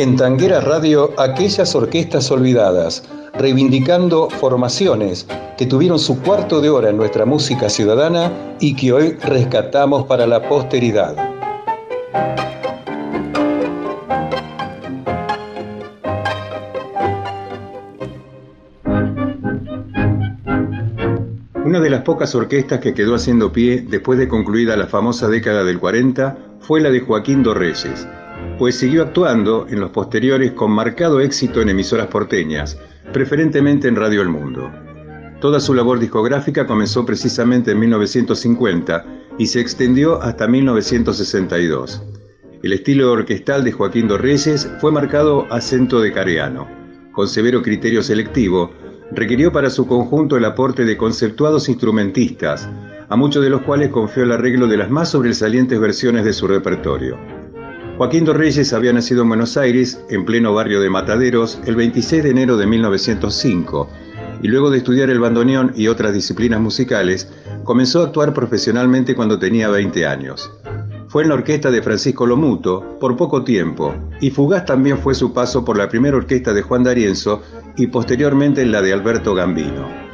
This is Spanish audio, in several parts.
En Tanguera Radio, aquellas orquestas olvidadas, reivindicando formaciones que tuvieron su cuarto de hora en nuestra música ciudadana y que hoy rescatamos para la posteridad. Una de las pocas orquestas que quedó haciendo pie después de concluida la famosa década del 40 fue la de Joaquín Dorreyes, pues siguió actuando en los posteriores con marcado éxito en emisoras porteñas, preferentemente en Radio El Mundo. Toda su labor discográfica comenzó precisamente en 1950 y se extendió hasta 1962. El estilo orquestal de Joaquín Dorreyes fue marcado acento de careano. Con severo criterio selectivo, requirió para su conjunto el aporte de conceptuados instrumentistas, a muchos de los cuales confió el arreglo de las más sobresalientes versiones de su repertorio. Joaquín Dorreyes había nacido en Buenos Aires, en pleno barrio de Mataderos, el 26 de enero de 1905, y luego de estudiar el bandoneón y otras disciplinas musicales, comenzó a actuar profesionalmente cuando tenía 20 años. Fue en la orquesta de Francisco Lomuto por poco tiempo, y fugaz también fue su paso por la primera orquesta de Juan D'Arienzo y posteriormente en la de Alberto Gambino.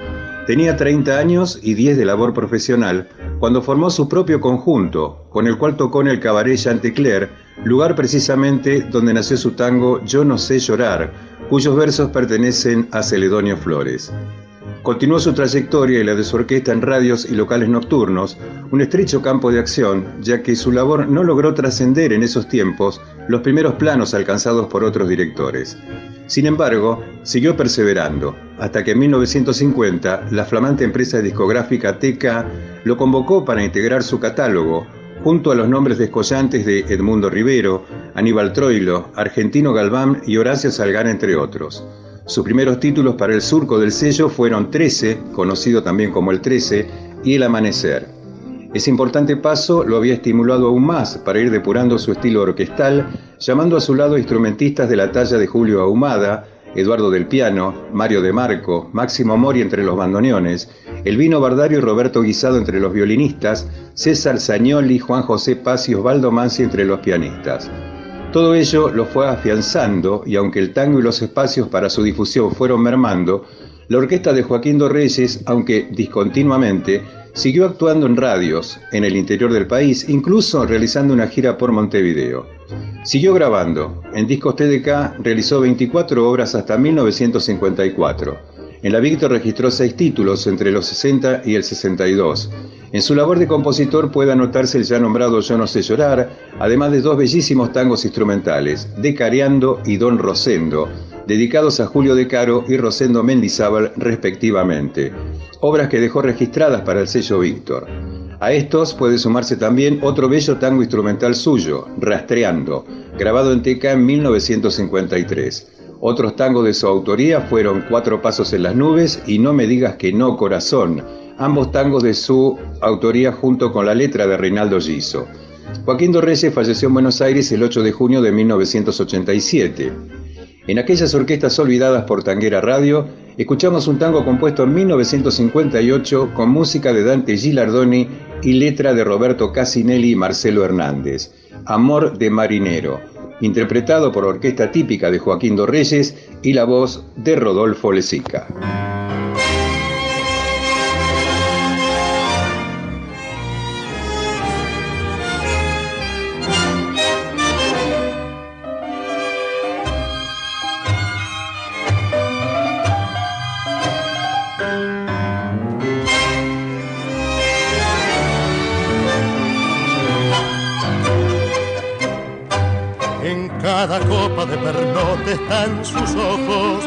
Tenía 30 años y 10 de labor profesional cuando formó su propio conjunto, con el cual tocó en el cabaret Chantecler, lugar precisamente donde nació su tango Yo no sé llorar, cuyos versos pertenecen a Celedonio Flores. Continuó su trayectoria y la de su orquesta en radios y locales nocturnos, un estrecho campo de acción, ya que su labor no logró trascender en esos tiempos los primeros planos alcanzados por otros directores. Sin embargo, siguió perseverando, hasta que en 1950 la flamante empresa discográfica TK lo convocó para integrar su catálogo, junto a los nombres descollantes de Edmundo Rivero, Aníbal Troilo, Argentino Galván y Horacio Salgán, entre otros. Sus primeros títulos para el surco del sello fueron 13, conocido también como el 13, y El Amanecer. Ese importante paso lo había estimulado aún más para ir depurando su estilo orquestal, llamando a su lado instrumentistas de la talla de Julio Ahumada, Eduardo del Piano, Mario de Marco, Máximo Mori entre los bandoneones, Elvino Bardario y Roberto Guisado entre los violinistas, César Zagnoli, Juan José Paz y Osvaldo Mansi entre los pianistas. Todo ello lo fue afianzando y aunque el tango y los espacios para su difusión fueron mermando, la orquesta de Joaquín Dorreyes, aunque discontinuamente, siguió actuando en radios en el interior del país, incluso realizando una gira por Montevideo. Siguió grabando. En discos TDK realizó 24 obras hasta 1954. En la Víctor registró seis títulos entre los 60 y el 62. En su labor de compositor puede anotarse el ya nombrado Yo no sé llorar, además de dos bellísimos tangos instrumentales, De Careando y Don Rosendo, dedicados a Julio De Caro y Rosendo Mendizábal respectivamente, obras que dejó registradas para el sello Víctor. A estos puede sumarse también otro bello tango instrumental suyo, Rastreando, grabado en Teca en 1953. Otros tangos de su autoría fueron Cuatro Pasos en las Nubes y No me digas que no, corazón, ambos tangos de su autoría junto con la letra de Reinaldo Giso. Joaquín Dorreyes falleció en Buenos Aires el 8 de junio de 1987. En aquellas orquestas olvidadas por Tanguera Radio, escuchamos un tango compuesto en 1958 con música de Dante Gilardoni y letra de Roberto Casinelli y Marcelo Hernández, Amor de Marinero interpretado por orquesta típica de Joaquín Dorreyes y la voz de Rodolfo Lesica. de pernote están sus ojos.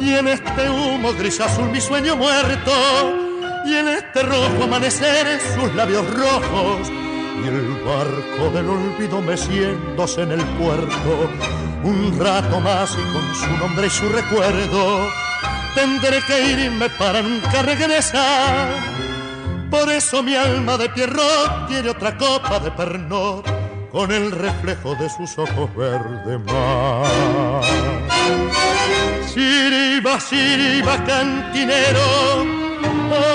Y en este humo gris azul mi sueño muerto. Y en este rojo amanecer sus labios rojos. Y el barco del olvido meciéndose en el puerto. Un rato más y con su nombre y su recuerdo tendré que irme para nunca regresar. Por eso mi alma de pierrot tiene otra copa de pernot con el reflejo de sus ojos verde mar. Siriba, siriba, cantinero,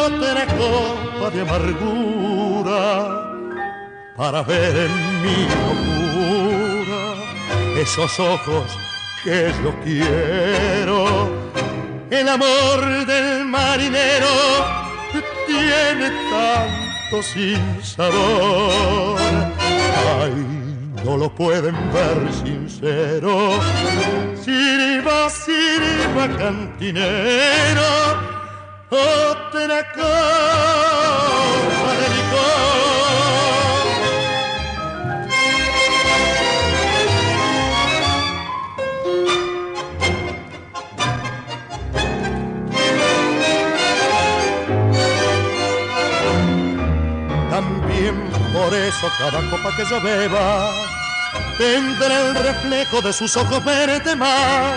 otra copa de amargura para ver en mi locura esos ojos que yo quiero. El amor del marinero tiene tanto sin sabor. Ay, no lo pueden ver sincero. Sirva, sirva, cantinero, otra copa eso cada copa que yo beba tendrá el reflejo de sus ojos verde mar.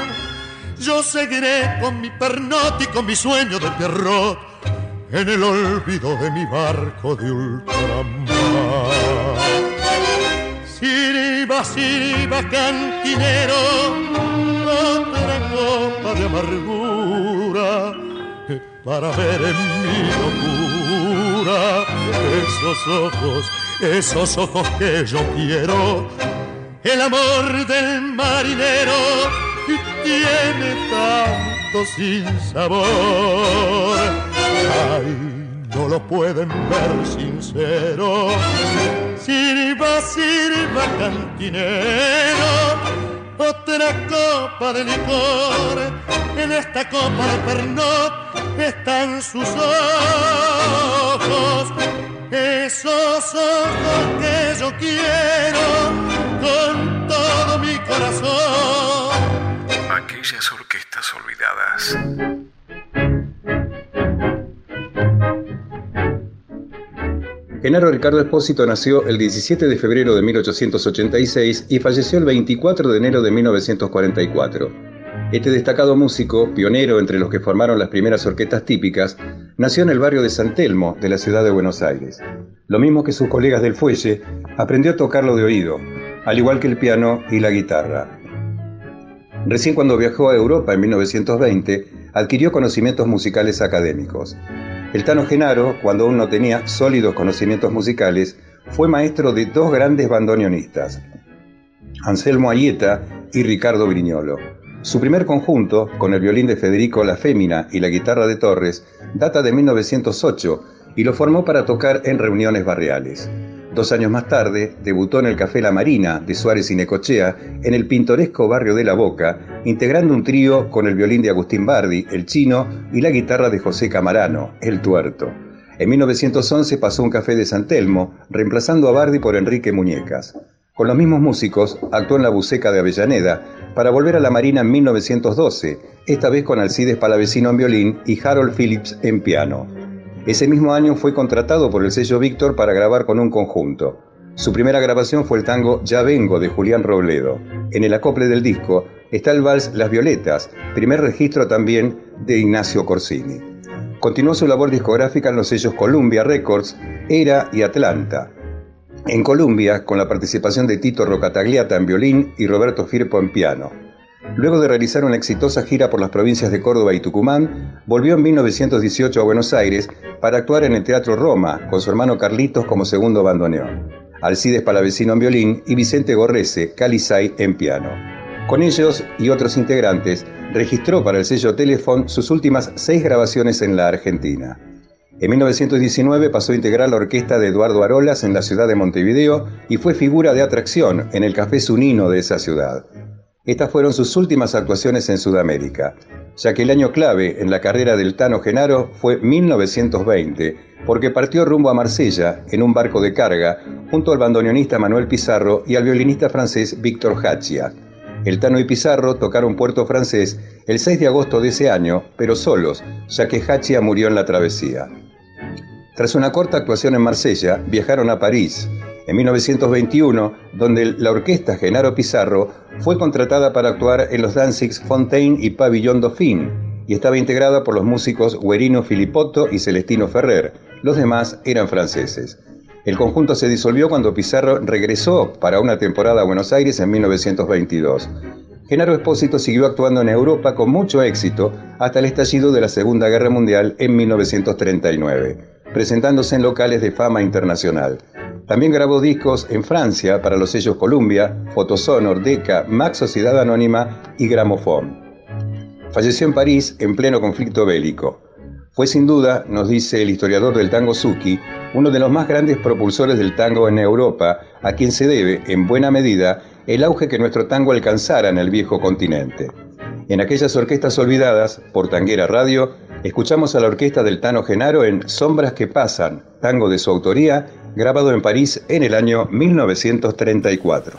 Yo seguiré con mi pernot y con mi sueño de Pierrot en el olvido de mi barco de ultramar. Sirva, sirva, cantinero, otra copa de amargura para ver en mi locura esos ojos, esos ojos que yo quiero el amor del marinero tiene tanto sin sabor. Ay, no lo pueden ver sincero. Sirva, sirva, cantinero, otra copa de licor. En esta copa de pernot están sus ojos, esos ojos que yo quiero con todo mi corazón. Aquellas orquestas olvidadas. Genaro Ricardo Espósito nació el 17 de febrero de 1886 y falleció el 24 de enero de 1944. Este destacado músico, pionero entre los que formaron las primeras orquestas típicas, nació en el barrio de San Telmo, de la ciudad de Buenos Aires. Lo mismo que sus colegas del fuelle, aprendió a tocarlo de oído, al igual que el piano y la guitarra. Recién cuando viajó a Europa en 1920, adquirió conocimientos musicales académicos. El Tano Genaro, cuando aún no tenía sólidos conocimientos musicales, fue maestro de dos grandes bandoneonistas, Anselmo Ayeta y Ricardo Briñolo. Su primer conjunto, con el violín de Federico La Fémina y la guitarra de Torres, data de 1908 y lo formó para tocar en reuniones barriales. Dos años más tarde, debutó en el Café La Marina de Suárez y Necochea, en el pintoresco barrio de La Boca, integrando un trío con el violín de Agustín Bardi, el chino, y la guitarra de José Camarano, el tuerto. En 1911 pasó un café de San Telmo, reemplazando a Bardi por Enrique Muñecas. Con los mismos músicos, actuó en la Buceca de Avellaneda, para volver a la Marina en 1912, esta vez con Alcides Palavecino en violín y Harold Phillips en piano. Ese mismo año fue contratado por el sello Víctor para grabar con un conjunto. Su primera grabación fue el tango Ya Vengo de Julián Robledo. En el acople del disco está el vals Las Violetas, primer registro también de Ignacio Corsini. Continuó su labor discográfica en los sellos Columbia Records, Era y Atlanta. En Columbia, con la participación de Tito Rocatagliata en violín y Roberto Firpo en piano. Luego de realizar una exitosa gira por las provincias de Córdoba y Tucumán, volvió en 1918 a Buenos Aires para actuar en el Teatro Roma con su hermano Carlitos como segundo bandoneón, Alcides Palavecino en violín y Vicente Gorrese, Calizay en piano. Con ellos y otros integrantes, registró para el sello Telefon sus últimas seis grabaciones en la Argentina. En 1919 pasó a integrar la orquesta de Eduardo Arolas en la ciudad de Montevideo y fue figura de atracción en el Café Sunino de esa ciudad. Estas fueron sus últimas actuaciones en Sudamérica, ya que el año clave en la carrera del Tano Genaro fue 1920, porque partió rumbo a Marsella en un barco de carga junto al bandoneonista Manuel Pizarro y al violinista francés Víctor Hachia. El Tano y Pizarro tocaron Puerto Francés el 6 de agosto de ese año, pero solos, ya que Hachia murió en la travesía. Tras una corta actuación en Marsella, viajaron a París, en 1921, donde la orquesta Genaro Pizarro fue contratada para actuar en los Danzigs Fontaine y Pavillon Dauphine y estaba integrada por los músicos Guerino Filipotto y Celestino Ferrer. Los demás eran franceses. El conjunto se disolvió cuando Pizarro regresó para una temporada a Buenos Aires en 1922. Genaro Espósito siguió actuando en Europa con mucho éxito hasta el estallido de la Segunda Guerra Mundial en 1939, presentándose en locales de fama internacional. También grabó discos en Francia para los sellos Columbia, Photosonor, Decca, Max Sociedad Anónima y Gramophone. Falleció en París en pleno conflicto bélico. Fue sin duda, nos dice el historiador del tango Suki, uno de los más grandes propulsores del tango en Europa, a quien se debe, en buena medida, el auge que nuestro tango alcanzara en el viejo continente. En aquellas orquestas olvidadas, por Tanguera Radio, escuchamos a la orquesta del Tano Genaro en Sombras que Pasan, tango de su autoría, grabado en París en el año 1934.